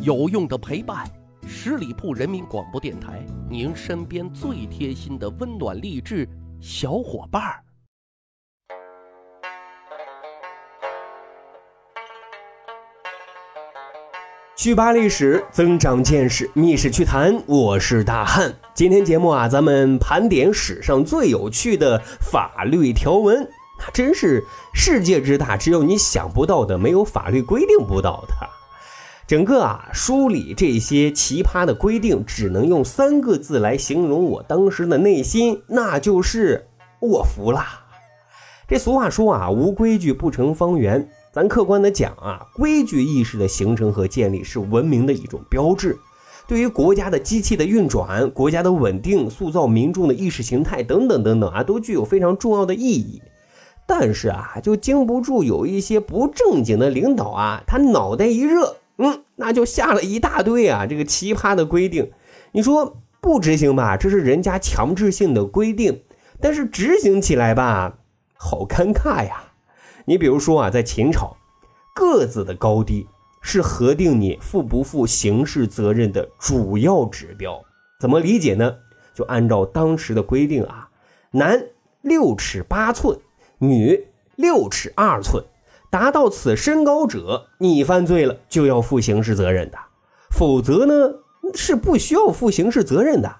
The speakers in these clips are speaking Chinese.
有用的陪伴，十里铺人民广播电台，您身边最贴心的温暖励志小伙伴儿。去扒历史，增长见识，密室趣谈，我是大汉。今天节目啊，咱们盘点史上最有趣的法律条文，那真是世界之大，只有你想不到的，没有法律规定不到的。整个啊，梳理这些奇葩的规定，只能用三个字来形容我当时的内心，那就是我服了。这俗话说啊，无规矩不成方圆。咱客观的讲啊，规矩意识的形成和建立是文明的一种标志，对于国家的机器的运转、国家的稳定、塑造民众的意识形态等等等等啊，都具有非常重要的意义。但是啊，就经不住有一些不正经的领导啊，他脑袋一热，嗯，那就下了一大堆啊这个奇葩的规定。你说不执行吧，这是人家强制性的规定；但是执行起来吧，好尴尬呀。你比如说啊，在秦朝，个子的高低是核定你负不负刑事责任的主要指标。怎么理解呢？就按照当时的规定啊，男六尺八寸，女六尺二寸，达到此身高者，你犯罪了就要负刑事责任的，否则呢是不需要负刑事责任的。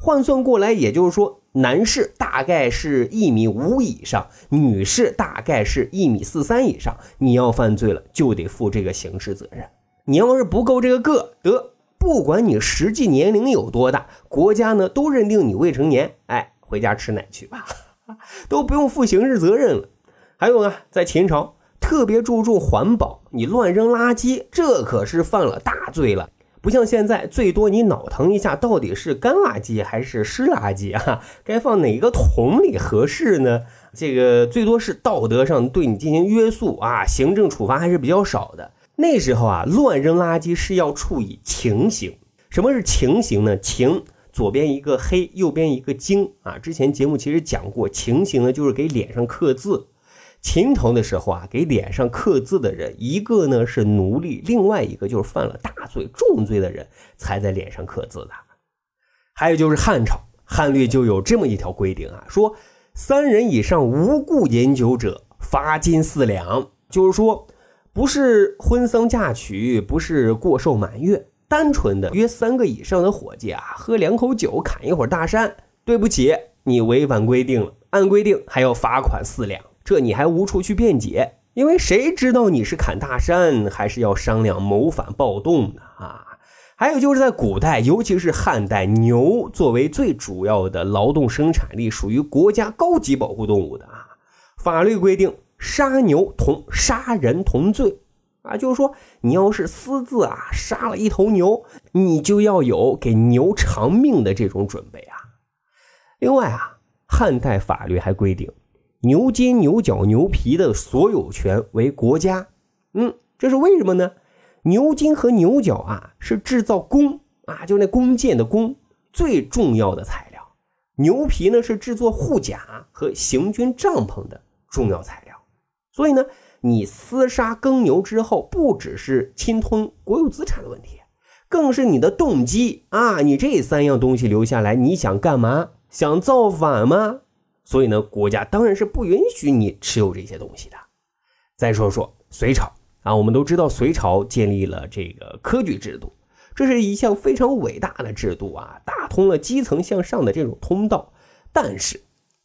换算过来，也就是说。男士大概是一米五以上，女士大概是一米四三以上。你要犯罪了，就得负这个刑事责任。你要是不够这个个，得不管你实际年龄有多大，国家呢都认定你未成年，哎，回家吃奶去吧，都不用负刑事责任了。还有啊，在秦朝特别注重环保，你乱扔垃圾，这可是犯了大罪了。不像现在，最多你脑疼一下，到底是干垃圾还是湿垃圾啊？该放哪个桶里合适呢？这个最多是道德上对你进行约束啊，行政处罚还是比较少的。那时候啊，乱扔垃圾是要处以情刑。什么是情刑呢？情左边一个黑，右边一个经啊。之前节目其实讲过，情刑呢就是给脸上刻字。秦朝的时候啊，给脸上刻字的人，一个呢是奴隶，另外一个就是犯了大罪、重罪的人才在脸上刻字的。还有就是汉朝，汉律就有这么一条规定啊，说三人以上无故饮酒者，罚金四两。就是说，不是婚丧嫁娶，不是过寿满月，单纯的约三个以上的伙计啊，喝两口酒，砍一会儿大山，对不起，你违反规定了，按规定还要罚款四两。这你还无处去辩解，因为谁知道你是砍大山，还是要商量谋反暴动呢？啊，还有就是在古代，尤其是汉代，牛作为最主要的劳动生产力，属于国家高级保护动物的啊。法律规定，杀牛同杀人同罪啊，就是说你要是私自啊杀了一头牛，你就要有给牛偿命的这种准备啊。另外啊，汉代法律还规定。牛筋、牛角、牛皮的所有权为国家，嗯，这是为什么呢？牛筋和牛角啊，是制造弓啊，就那弓箭的弓最重要的材料。牛皮呢，是制作护甲和行军帐篷的重要材料。所以呢，你厮杀耕牛之后，不只是侵吞国有资产的问题，更是你的动机啊！你这三样东西留下来，你想干嘛？想造反吗？所以呢，国家当然是不允许你持有这些东西的。再说说隋朝啊，我们都知道隋朝建立了这个科举制度，这是一项非常伟大的制度啊，打通了基层向上的这种通道。但是，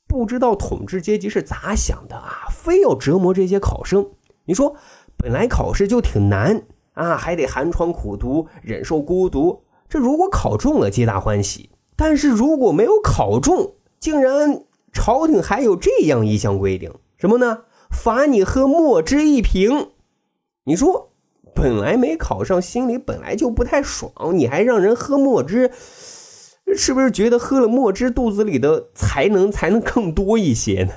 不知道统治阶级是咋想的啊，非要折磨这些考生。你说，本来考试就挺难啊，还得寒窗苦读，忍受孤独。这如果考中了，皆大欢喜；但是如果没有考中，竟然……朝廷还有这样一项规定，什么呢？罚你喝墨汁一瓶。你说，本来没考上，心里本来就不太爽，你还让人喝墨汁，是不是觉得喝了墨汁，肚子里的才能才能更多一些呢？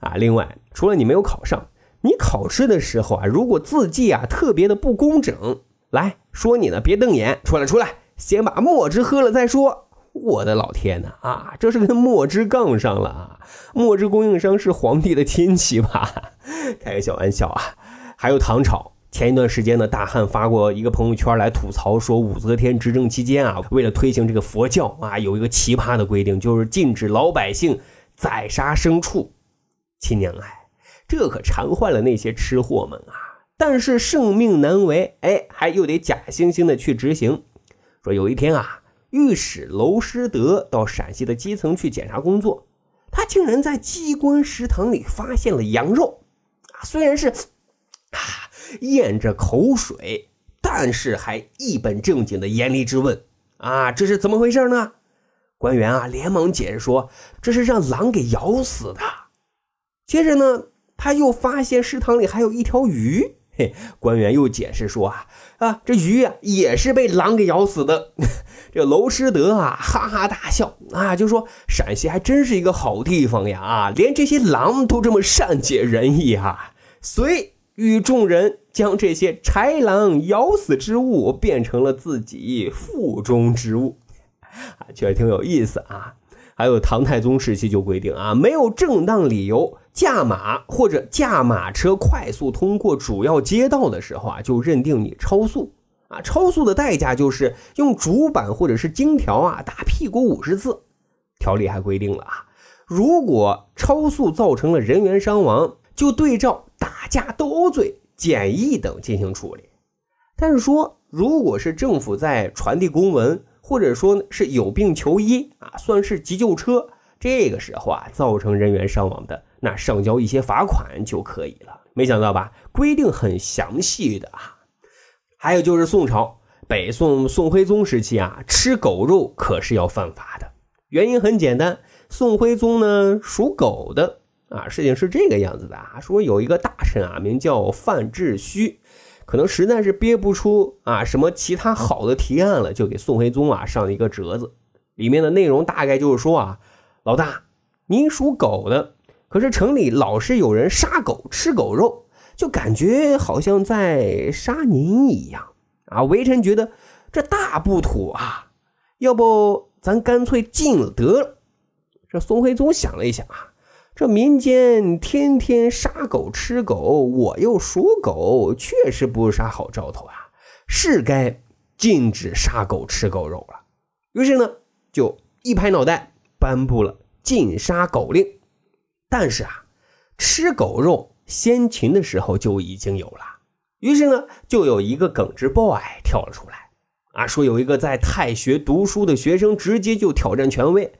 啊，另外，除了你没有考上，你考试的时候啊，如果字迹啊特别的不工整，来说你呢，别瞪眼，出来出来，先把墨汁喝了再说。我的老天呐！啊，这是跟墨汁杠上了啊！墨汁供应商是皇帝的亲戚吧？开个小玩笑啊！还有唐朝前一段时间呢，大汉发过一个朋友圈来吐槽说，武则天执政期间啊，为了推行这个佛教啊，有一个奇葩的规定，就是禁止老百姓宰杀牲畜。亲娘哎，这可馋坏了那些吃货们啊！但是圣命难违，哎，还又得假惺惺的去执行。说有一天啊，御史娄师德到陕西的基层去检查工作，他竟然在机关食堂里发现了羊肉啊，虽然是啊。咽着口水，但是还一本正经的严厉质问：“啊，这是怎么回事呢？”官员啊，连忙解释说：“这是让狼给咬死的。”接着呢，他又发现食堂里还有一条鱼，嘿，官员又解释说：“啊啊，这鱼啊也是被狼给咬死的。”这娄师德啊，哈哈大笑啊，就说：“陕西还真是一个好地方呀！啊，连这些狼都这么善解人意啊！”随。与众人将这些豺狼咬死之物变成了自己腹中之物，啊，确实挺有意思啊。还有唐太宗时期就规定啊，没有正当理由驾马或者驾马车快速通过主要街道的时候啊，就认定你超速啊。超速的代价就是用竹板或者是金条啊打屁股五十次。条例还规定了啊，如果超速造成了人员伤亡，就对照。打架斗殴罪、简易等进行处理，但是说，如果是政府在传递公文，或者说是有病求医啊，算是急救车，这个时候啊，造成人员伤亡的，那上交一些罚款就可以了。没想到吧？规定很详细的啊。还有就是宋朝北宋宋徽宗时期啊，吃狗肉可是要犯法的。原因很简单，宋徽宗呢属狗的。啊，事情是这个样子的啊，说有一个大臣啊，名叫范志虚，可能实在是憋不出啊什么其他好的提案了，就给宋徽宗啊上了一个折子，里面的内容大概就是说啊，老大，您属狗的，可是城里老是有人杀狗吃狗肉，就感觉好像在杀您一样啊。微臣觉得这大不妥啊，要不咱干脆禁了得了。这宋徽宗想了一想啊。这民间天天杀狗吃狗，我又属狗，确实不是啥好兆头啊，是该禁止杀狗吃狗肉了。于是呢，就一拍脑袋颁布了禁杀狗令。但是啊，吃狗肉先秦的时候就已经有了。于是呢，就有一个耿直 boy 跳了出来，啊，说有一个在太学读书的学生直接就挑战权威。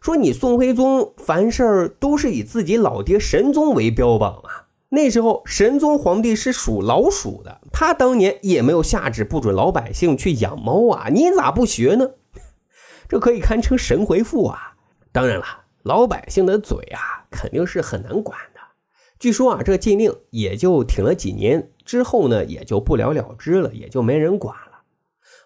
说你宋徽宗凡事都是以自己老爹神宗为标榜啊！那时候神宗皇帝是属老鼠的，他当年也没有下旨不准老百姓去养猫啊！你咋不学呢？这可以堪称神回复啊！当然了，老百姓的嘴啊，肯定是很难管的。据说啊，这禁令也就挺了几年之后呢，也就不了了之了，也就没人管了。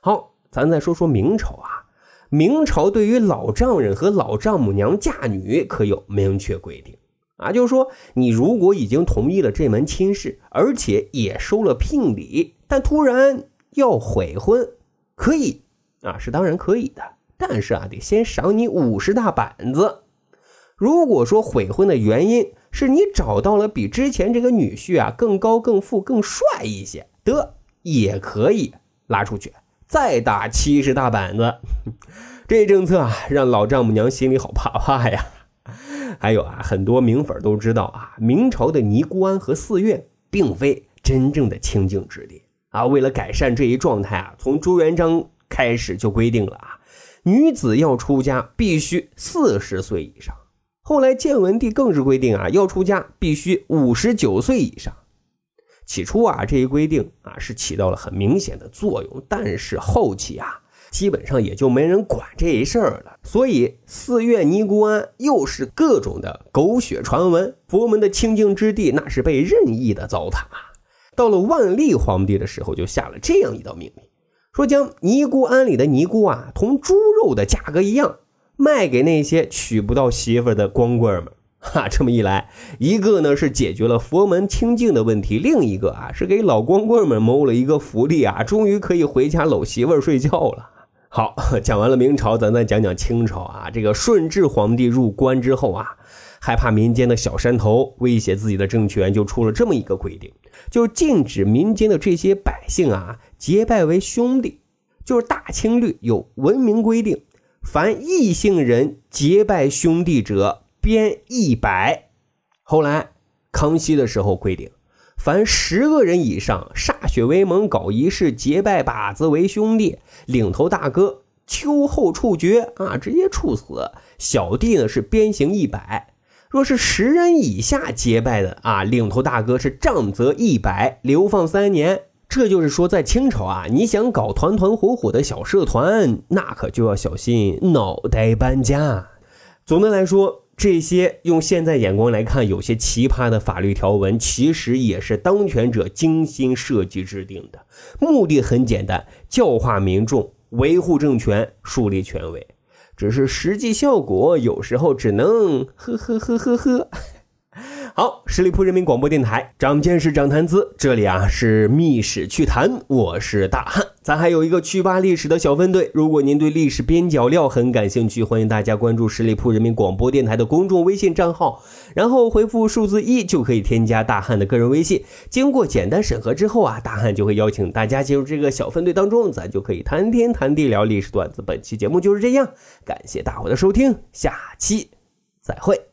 好，咱再说说明朝啊。明朝对于老丈人和老丈母娘嫁女可有明确规定啊，就是说你如果已经同意了这门亲事，而且也收了聘礼，但突然要悔婚，可以啊，是当然可以的，但是啊，得先赏你五十大板子。如果说悔婚的原因是你找到了比之前这个女婿啊更高、更富、更帅一些，得也可以拉出去。再打七十大板子，这政策啊，让老丈母娘心里好怕怕呀。还有啊，很多明粉都知道啊，明朝的尼姑庵和寺院并非真正的清净之地啊。为了改善这一状态啊，从朱元璋开始就规定了啊，女子要出家必须四十岁以上。后来建文帝更是规定啊，要出家必须五十九岁以上。起初啊，这一规定啊是起到了很明显的作用，但是后期啊，基本上也就没人管这一事儿了。所以寺院尼姑庵又是各种的狗血传闻，佛门的清净之地那是被任意的糟蹋。到了万历皇帝的时候，就下了这样一道命令，说将尼姑庵里的尼姑啊，同猪肉的价格一样，卖给那些娶不到媳妇的光棍们。哈，这么一来，一个呢是解决了佛门清净的问题，另一个啊是给老光棍们谋了一个福利啊，终于可以回家搂媳妇睡觉了好，讲完了明朝，咱再讲讲清朝啊。这个顺治皇帝入关之后啊，害怕民间的小山头威胁自己的政权，就出了这么一个规定，就禁止民间的这些百姓啊结拜为兄弟。就是大清律有文明规定，凡异姓人结拜兄弟者，鞭一百。后来康熙的时候规定。凡十个人以上歃血为盟搞仪式结拜把子为兄弟，领头大哥秋后处决啊，直接处死；小弟呢是鞭刑一百。若是十人以下结拜的啊，领头大哥是杖责一百，流放三年。这就是说，在清朝啊，你想搞团团伙伙的小社团，那可就要小心脑袋搬家。总的来说。这些用现在眼光来看，有些奇葩的法律条文，其实也是当权者精心设计制定的，目的很简单，教化民众，维护政权，树立权威。只是实际效果有时候只能呵呵呵呵呵。好，十里铺人民广播电台，长见识，长谈资。这里啊是密史趣谈，我是大汉。咱还有一个趣吧历史的小分队，如果您对历史边角料很感兴趣，欢迎大家关注十里铺人民广播电台的公众微信账号，然后回复数字一就可以添加大汉的个人微信。经过简单审核之后啊，大汉就会邀请大家进入这个小分队当中，咱就可以谈天谈地聊历史段子。本期节目就是这样，感谢大伙的收听，下期再会。